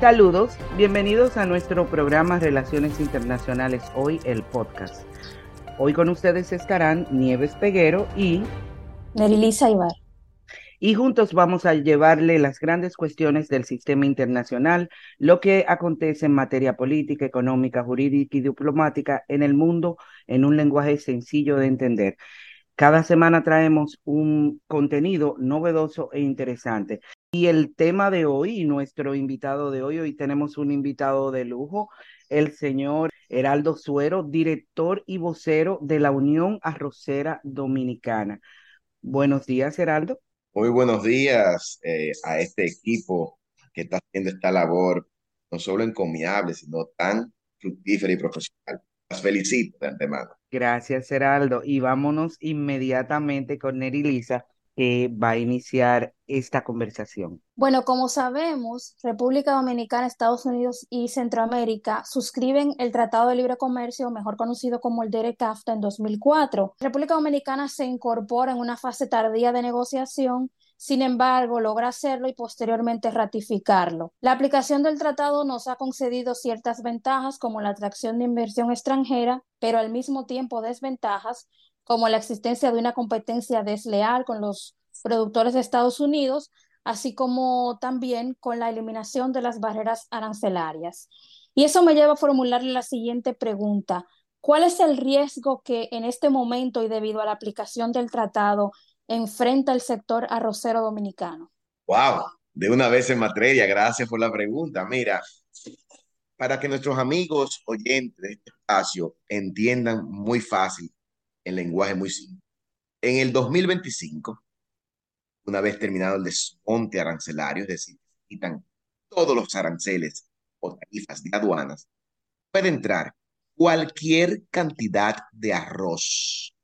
Saludos, bienvenidos a nuestro programa Relaciones Internacionales Hoy, el podcast. Hoy con ustedes estarán Nieves Peguero y Nerilisa Ibar. Y juntos vamos a llevarle las grandes cuestiones del sistema internacional, lo que acontece en materia política, económica, jurídica y diplomática en el mundo en un lenguaje sencillo de entender. Cada semana traemos un contenido novedoso e interesante. Y el tema de hoy, nuestro invitado de hoy, hoy tenemos un invitado de lujo, el señor Heraldo Suero, director y vocero de la Unión Arrocera Dominicana. Buenos días, Heraldo. Muy buenos días eh, a este equipo que está haciendo esta labor, no solo encomiable, sino tan fructífera y profesional. Las felicito de antemano. Gracias, Heraldo. Y vámonos inmediatamente con Neri Lisa, que va a iniciar esta conversación. Bueno, como sabemos, República Dominicana, Estados Unidos y Centroamérica suscriben el Tratado de Libre Comercio, mejor conocido como el DERECAFTA, en 2004. República Dominicana se incorpora en una fase tardía de negociación sin embargo, logra hacerlo y posteriormente ratificarlo. La aplicación del tratado nos ha concedido ciertas ventajas como la atracción de inversión extranjera, pero al mismo tiempo desventajas como la existencia de una competencia desleal con los productores de Estados Unidos, así como también con la eliminación de las barreras arancelarias. Y eso me lleva a formularle la siguiente pregunta. ¿Cuál es el riesgo que en este momento y debido a la aplicación del tratado enfrenta el sector arrocero dominicano? Wow, de una vez en materia, gracias por la pregunta. Mira, para que nuestros amigos oyentes de este espacio entiendan muy fácil el lenguaje muy simple. En el 2025, una vez terminado el desmonte arancelario, es decir, quitan todos los aranceles o tarifas de aduanas, puede entrar cualquier cantidad de arroz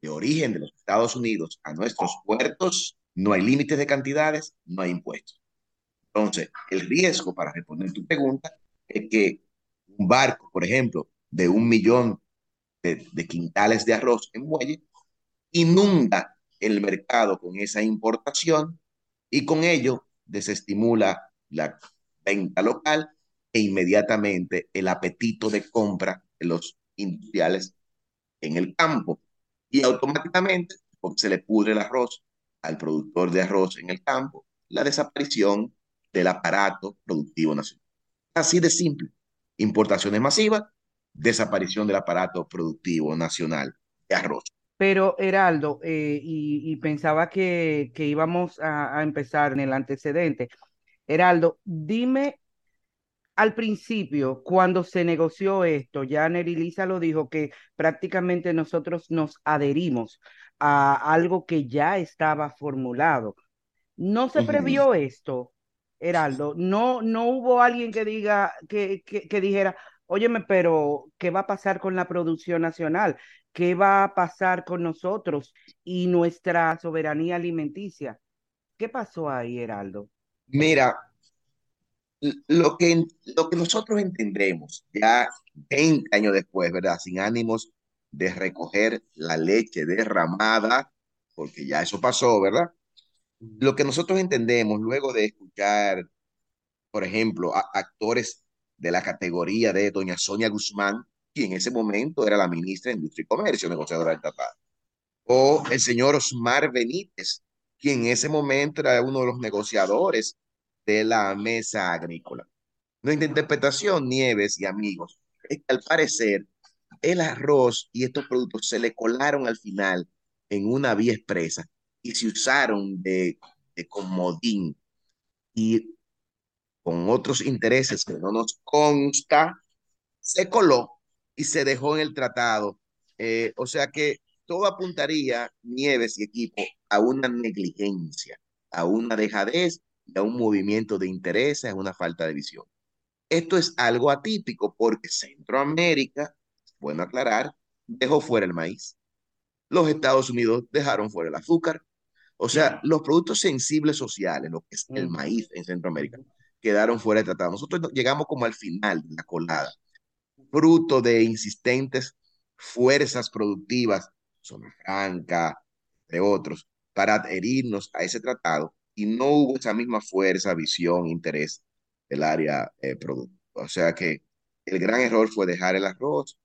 de origen de los Estados Unidos a nuestros puertos, no hay límites de cantidades, no hay impuestos. Entonces, el riesgo, para responder tu pregunta, es que un barco, por ejemplo, de un millón de, quintales de arroz en muelle, inunda el mercado con esa importación y con ello desestimula la venta local e inmediatamente el apetito de compra de los industriales en el campo y automáticamente, porque se le pudre el arroz al productor de arroz en el campo, la desaparición del aparato productivo nacional. Así de simple. Importaciones masivas, desaparición del aparato productivo nacional de arroz. Pero, Heraldo, eh, y, pensaba que, que íbamos a, a, empezar en el antecedente. Heraldo, dime al principio, cuando se negoció esto, ya Lisa lo dijo, que prácticamente nosotros nos adherimos a algo que ya estaba formulado. ¿No se previó esto, Heraldo? No, no hubo alguien que diga, que, que, que dijera, óyeme, pero ¿qué va a pasar con la producción nacional? ¿Qué va a pasar con nosotros y nuestra soberanía alimenticia? ¿Qué pasó ahí, Heraldo? Mira, lo que, lo que nosotros entendemos ya 20 años después, ¿verdad? Sin ánimos de recoger la leche derramada, porque ya eso pasó, ¿verdad? Lo que nosotros entendemos luego de escuchar, por ejemplo, a actores de la categoría de doña Sonia Guzmán, quien en ese momento era la ministra de Industria y Comercio, negociadora del tratado, o el señor Osmar Benítez, quien en ese momento era uno de los negociadores de la mesa agrícola. Nuestra interpretación, Nieves y amigos, es que al parecer el arroz y estos productos se le colaron al final en una vía expresa y se usaron de, de comodín. Y con otros intereses que no nos consta, se coló y se dejó en el tratado. Eh, o sea que todo apuntaría, Nieves y equipo, a una negligencia, a una dejadez a un movimiento de interés, es una falta de visión. Esto es algo atípico porque Centroamérica, bueno aclarar, dejó fuera el maíz. Los Estados Unidos dejaron fuera el azúcar. O sea, los productos sensibles sociales, lo que es el maíz en Centroamérica, quedaron fuera del tratado. Nosotros llegamos como al final de la colada, fruto de insistentes fuerzas productivas, Zona Franca, de otros, para adherirnos a ese tratado y no hubo esa misma fuerza, visión, interés del área eh, productiva. O sea que el gran error fue dejar el arroz.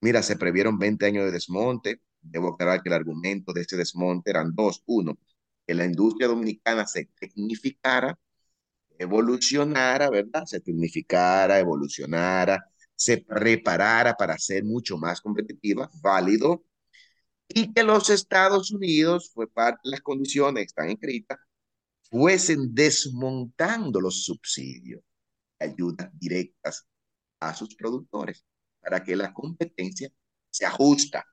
Mira, se previeron 20 años de desmonte. Debo aclarar que el argumento de ese desmonte eran dos. Uno, que la industria dominicana se tecnificara, evolucionara, ¿verdad? Se tecnificara, evolucionara, se preparara para ser mucho más competitiva, válido, y que los Estados Unidos, fue parte de las condiciones, están escritas, fuesen desmontando los subsidios, ayudas directas a sus productores, para que la competencia se ajusta.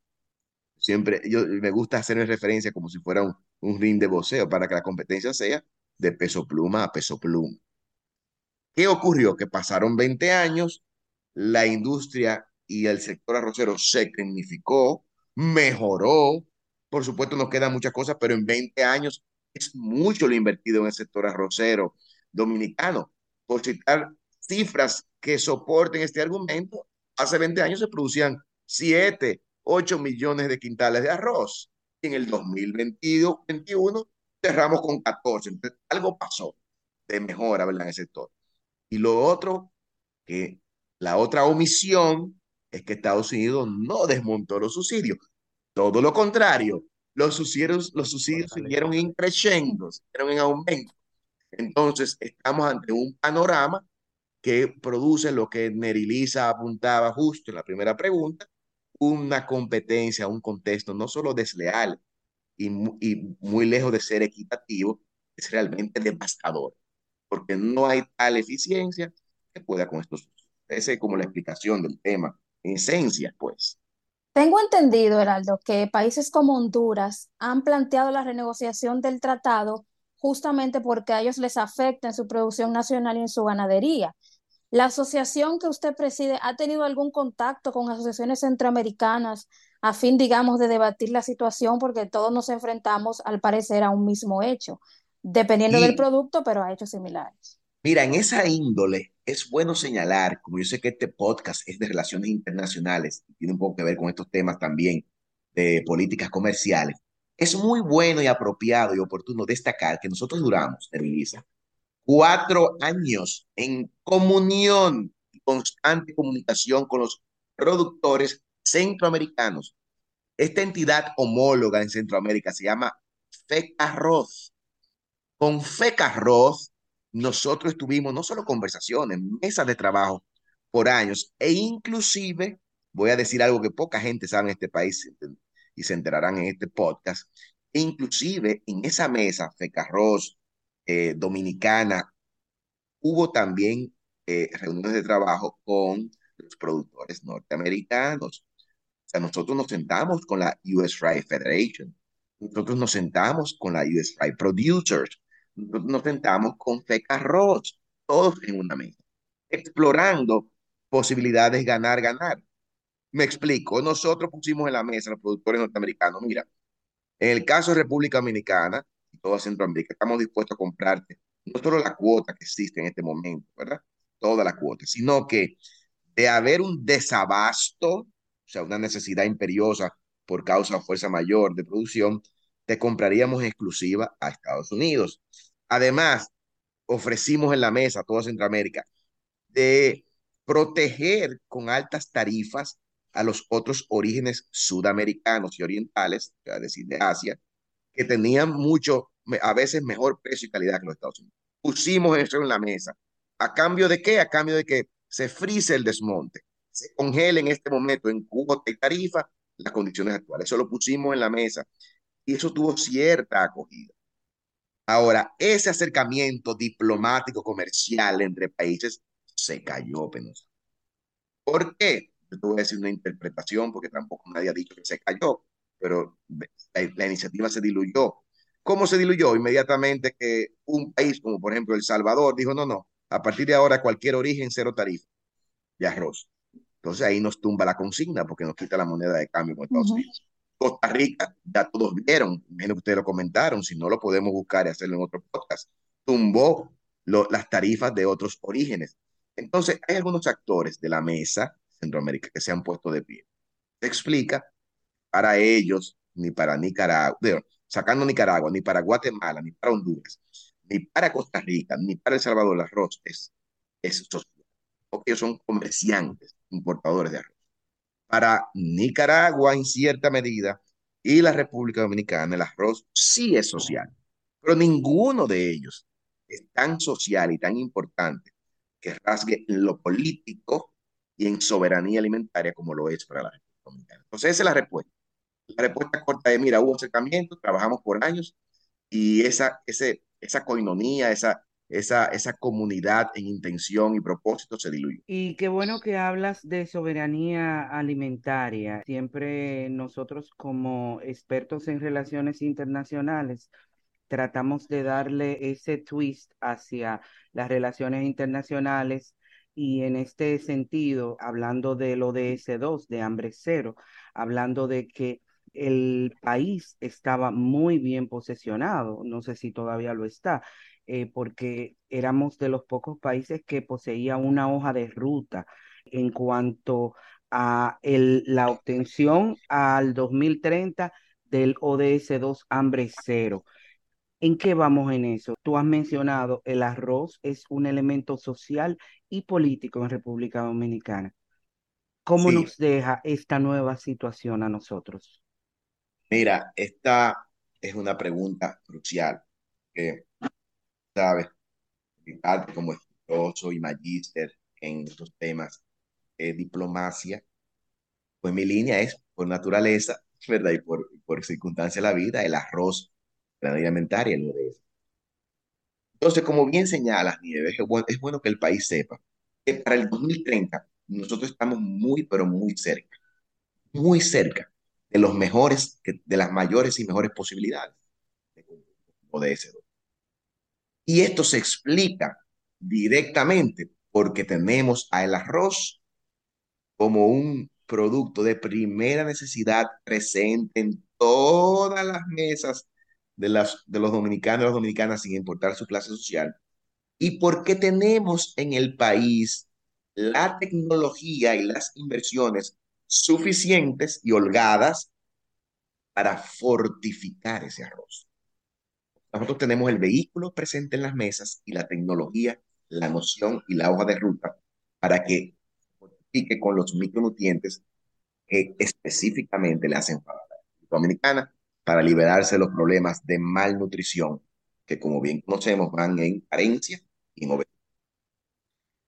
Siempre, yo me gusta hacer referencia como si fuera un, un ring de boxeo, para que la competencia sea de peso pluma a peso pluma. ¿Qué ocurrió? Que pasaron 20 años, la industria y el sector arrocero se tecnificó, mejoró. Por supuesto, nos quedan muchas cosas, pero en 20 años es mucho lo invertido en el sector arrocero dominicano. Por citar cifras que soporten este argumento, hace 20 años se producían 7, 8 millones de quintales de arroz. En el 2021 cerramos con 14. Entonces, algo pasó de mejora ¿verdad? en el sector. Y lo otro, que la otra omisión es que Estados Unidos no desmontó los subsidios. Todo lo contrario, los subsidios, los subsidios siguieron increciendo, siguieron en aumento. Entonces, estamos ante un panorama que produce lo que Neriliza apuntaba justo en la primera pregunta, una competencia, un contexto no solo desleal y, muy lejos de ser equitativo, es realmente devastador, porque no hay tal eficiencia que pueda con estos. Esa es como la explicación del tema, en esencia, pues. Tengo entendido, Heraldo, que países como Honduras han planteado la renegociación del tratado justamente porque a ellos les afecta en su producción nacional y en su ganadería. ¿La asociación que usted preside ha tenido algún contacto con asociaciones centroamericanas a fin, digamos, de debatir la situación? Porque todos nos enfrentamos, al parecer, a un mismo hecho, dependiendo del producto, pero a hechos similares. Mira, en esa índole es bueno señalar, como yo sé que este podcast es de relaciones internacionales y tiene un poco que ver con estos temas también de políticas comerciales, es muy bueno y apropiado y oportuno destacar que nosotros duramos, Elisa, cuatro años en comunión y constante comunicación con los productores centroamericanos. Esta entidad homóloga en Centroamérica se llama FECARROZ. Con FECARROZ nosotros tuvimos no solo conversaciones, mesas de trabajo por años e inclusive, voy a decir algo que poca gente sabe en este país y se enterarán en este podcast, e inclusive en esa mesa, FECARROZ, eh, dominicana, hubo también eh, reuniones de trabajo con los productores norteamericanos. O sea, nosotros nos sentamos con la US Rye Federation, nosotros nos sentamos con la US Rye Producers, nosotros nos sentamos con FECA Ross, todos en una mesa, explorando posibilidades ganar, ganar. Me explico, nosotros pusimos en la mesa los productores norteamericanos, mira, en el caso de República Dominicana, toda Centroamérica. Estamos dispuestos a comprarte no solo la cuota que existe en este momento, ¿verdad? Toda la cuota, sino que de haber un desabasto, o sea, una necesidad imperiosa por causa o fuerza mayor de producción, te compraríamos exclusiva a Estados Unidos. Además, ofrecimos en la mesa a toda Centroamérica de proteger con altas tarifas a los otros orígenes sudamericanos y orientales, es decir, de Asia, que tenían mucho, a veces mejor precio y calidad que los Estados Unidos. Pusimos eso en la mesa. ¿A cambio de qué? A cambio de que se frise el desmonte, se congele en este momento en cuota y tarifa las condiciones actuales. Eso lo pusimos en la mesa y eso tuvo cierta acogida. Ahora, ese acercamiento diplomático comercial entre países se cayó, penosa. ¿Por qué? Yo te voy a decir una interpretación porque tampoco nadie ha dicho que se cayó pero la, la, iniciativa se diluyó. ¿Cómo se diluyó? Inmediatamente que un país como por ejemplo El Salvador dijo, no, no, a partir de ahora cualquier origen cero tarifa de arroz. Entonces ahí nos tumba la consigna porque nos quita la moneda de cambio con Estados uh -huh. Unidos. Costa Rica, ya todos vieron, menos que ustedes lo comentaron, si no lo podemos buscar y hacerlo en otro podcast, tumbó lo, las tarifas de otros orígenes. Entonces, hay algunos actores de la mesa Centroamérica que se han puesto de pie. Se explica para ellos, ni para Nicaragua, sacando Nicaragua, ni para Guatemala, ni para Honduras, ni para Costa Rica, ni para El Salvador, el arroz es es social, porque ellos son comerciantes, importadores de arroz. Para Nicaragua, en cierta medida, y la República Dominicana, el arroz sí es social, pero ninguno de ellos es tan social y tan importante que rasgue en lo político y en soberanía alimentaria como lo es para la República Dominicana. Entonces, esa es la respuesta. La respuesta corta es, mira, hubo acercamiento, trabajamos por años y esa, ese, esa coinonía, esa, esa, esa comunidad en intención y propósito se diluyó. Y qué bueno que hablas de soberanía alimentaria. Siempre nosotros como expertos en relaciones internacionales tratamos de darle ese twist hacia las relaciones internacionales y en este sentido, hablando del ODS2, de hambre cero, hablando de que el país estaba muy bien posesionado, no sé si todavía lo está, eh, porque éramos de los pocos países que poseía una hoja de ruta en cuanto a el, la obtención al 2030 del ODS2 hambre cero. ¿En qué vamos en eso? Tú has mencionado el arroz es un elemento social y político en República Dominicana. ¿Cómo Sí, nos deja esta nueva situación a nosotros? mira, esta es una pregunta crucial, que, sabes, mi parte como estudioso y magíster en estos temas de diplomacia, pues mi línea es, por naturaleza, ¿verdad? Y por, por circunstancia de la vida, el arroz, la alimentaria, el ODS. Entonces, como bien señalas, Nieves, es bueno, es bueno que el país sepa que para el 2030 nosotros estamos muy, pero muy cerca, muy cerca de los mejores, de las mayores y mejores posibilidades de ODS2. Y esto se explica directamente porque tenemos al arroz como un producto de primera necesidad presente en todas las mesas de, de los dominicanos y las dominicanas sin importar su clase social. Y porque tenemos en el país la tecnología y las inversiones suficientes y holgadas para fortificar ese arroz. Nosotros tenemos el vehículo presente en las mesas y la tecnología, la noción y la hoja de ruta para que fortifique con los micronutrientes que específicamente le hacen falta a la República Dominicana para liberarse de los problemas de malnutrición que, como bien conocemos, van en carencia y en obesidad.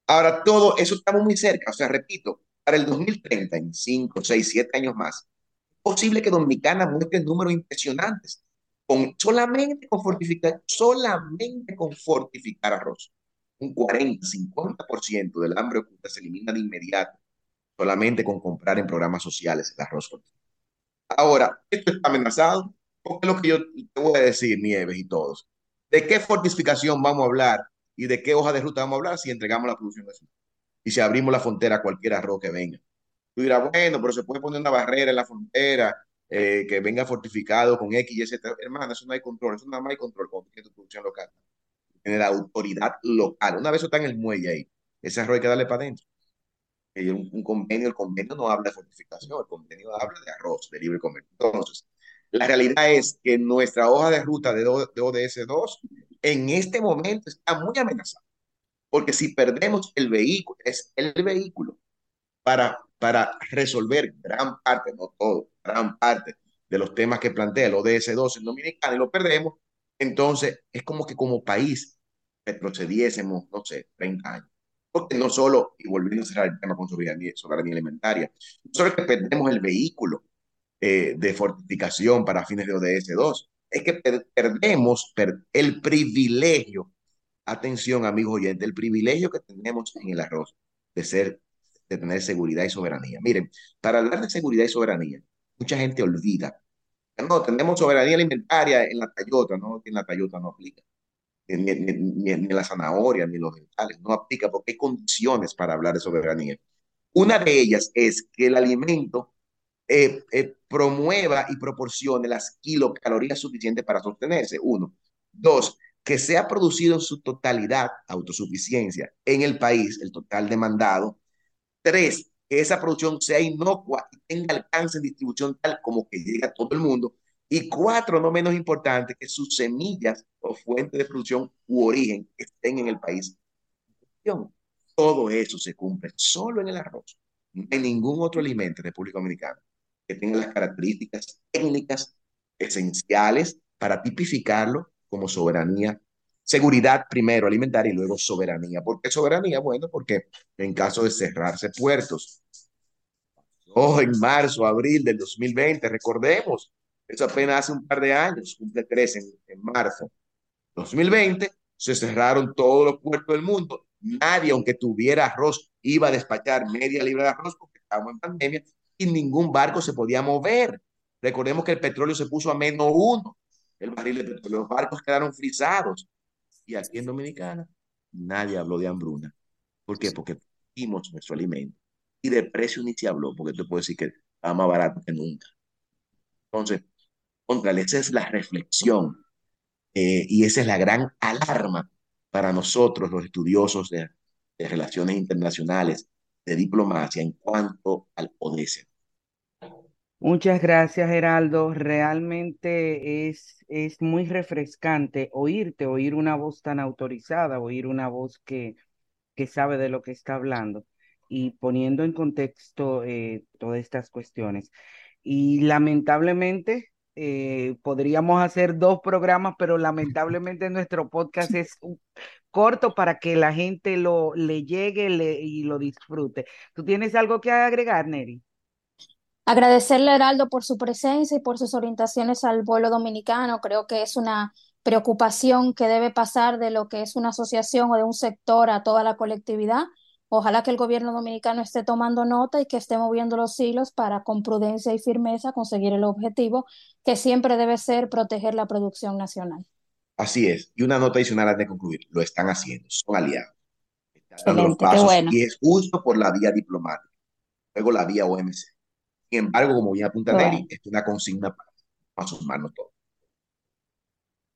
Ahora, todo eso estamos muy cerca. O sea, repito, para el 2030, en 5, 6, 7 años más, es posible que Dominicana muestre números impresionantes con, solamente con fortificar, solamente con fortificar arroz. Un 40, 50% del hambre oculta se elimina de inmediato solamente con comprar en programas sociales el arroz. Ahora, esto está amenazado, porque es lo que yo te voy a decir, Nieves y todos. ¿De qué fortificación vamos a hablar y de qué hoja de ruta vamos a hablar si entregamos la producción nacional? Y si abrimos la frontera a cualquier arroz que venga. Tú dirás, bueno, pero se puede poner una barrera en la frontera eh, que venga fortificado con X y Z. Hermano, eso no hay control, eso nada más hay control con tu producción local. Tiene la autoridad local. Una vez está en el muelle ahí, ese arroz hay que darle para adentro. Un, convenio, el convenio no habla de fortificación, el convenio habla de arroz, de libre comercio. Entonces, la realidad es que nuestra hoja de ruta de, de ODS2 en este momento está muy amenazada, porque si perdemos el vehículo, es el vehículo para, para resolver gran parte, no todo, gran parte de los temas que plantea el ODS2 en Dominicana y lo perdemos, entonces es como que como país retrocediésemos, no sé, 30 años. Porque no solo, y volviendo a cerrar el tema con soberanía, soberanía alimentaria, no solo que perdemos el vehículo eh, de fortificación para fines de ODS2, es que per perdemos per el privilegio, atención amigos oyentes, el privilegio que tenemos en el arroz de ser, de tener seguridad y soberanía. Miren, para hablar de seguridad y soberanía, mucha gente olvida. No, tenemos soberanía alimentaria en la Tayota, no, en la Tayota no aplica ni, ni, ni, ni la zanahoria, ni los vegetales, no aplica porque hay condiciones para hablar de soberanía. Una de ellas es que el alimento eh, eh, promueva y proporcione las kilocalorías suficientes para sostenerse, uno. Dos, que sea producido en su totalidad, autosuficiencia, en el país, el total demandado. Tres, que esa producción sea inocua y tenga alcance en distribución tal como que llegue a todo el mundo. Y cuatro, no menos importante, que sus semillas o fuentes de producción u origen estén en el país. Todo eso se cumple solo en el arroz. No hay ningún otro alimento en República Dominicana que tenga las características técnicas esenciales para tipificarlo como soberanía. Seguridad primero alimentaria y luego soberanía. ¿Por qué soberanía? Bueno, porque en caso de cerrarse puertos, oh, en marzo, abril del 2020, recordemos, eso apenas hace un par de años, cumple tres en, en marzo 2020, se cerraron todos los puertos del mundo. Nadie, aunque tuviera arroz, iba a despachar media libra de arroz porque estábamos en pandemia y ningún barco se podía mover. Recordemos que el petróleo se puso a menos uno, el barril de petróleo. Los barcos quedaron frisados. Y aquí en Dominicana nadie habló de hambruna. ¿Por qué? Porque dimos nuestro alimento. Y de precio ni se habló, porque te puedo decir que está más barato que nunca. Entonces, contra esa es la reflexión eh, y esa es la gran alarma para nosotros, los estudiosos de, de relaciones internacionales, de diplomacia, en cuanto al ODS. Muchas gracias, Geraldo. Realmente es, es muy refrescante oírte, oír una voz tan autorizada, oír una voz que, que sabe de lo que está hablando y poniendo en contexto eh, todas estas cuestiones. Y lamentablemente eh, podríamos hacer dos programas, pero lamentablemente nuestro podcast es corto para que la gente lo le llegue le, y lo disfrute. ¿Tú tienes algo que agregar, Neri? Agradecerle a Heraldo por su presencia y por sus orientaciones al vuelo dominicano. Creo que es una preocupación que debe pasar de lo que es una asociación o de un sector a toda la colectividad. Ojalá que el gobierno dominicano esté tomando nota y que esté moviendo los hilos para con prudencia y firmeza conseguir el objetivo que siempre debe ser proteger la producción nacional. Así es. Y una nota adicional antes de concluir. Lo están haciendo. Son aliados. Están dando los pasos bueno. y es justo por la vía diplomática. Luego la vía OMC. Sin embargo, como bien apunta bueno. Es una consigna para, para sumarnos todos.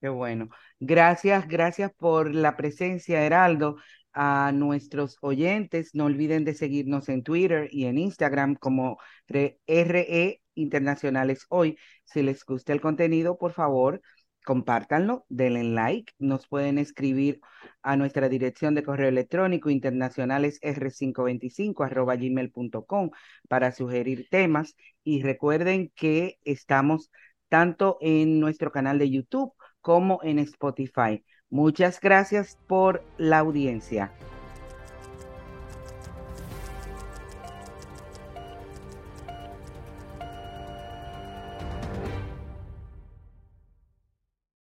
Qué bueno. Gracias, gracias por la presencia, Heraldo. A nuestros oyentes, no olviden de seguirnos en Twitter y en Instagram como RE Internacionales Hoy. Si les gusta el contenido, por favor, compártanlo, denle like, nos pueden escribir a nuestra dirección de correo electrónico internacionales r525 arroba gmail.com para sugerir temas y recuerden que estamos tanto en nuestro canal de YouTube como en Spotify. Muchas gracias por la audiencia.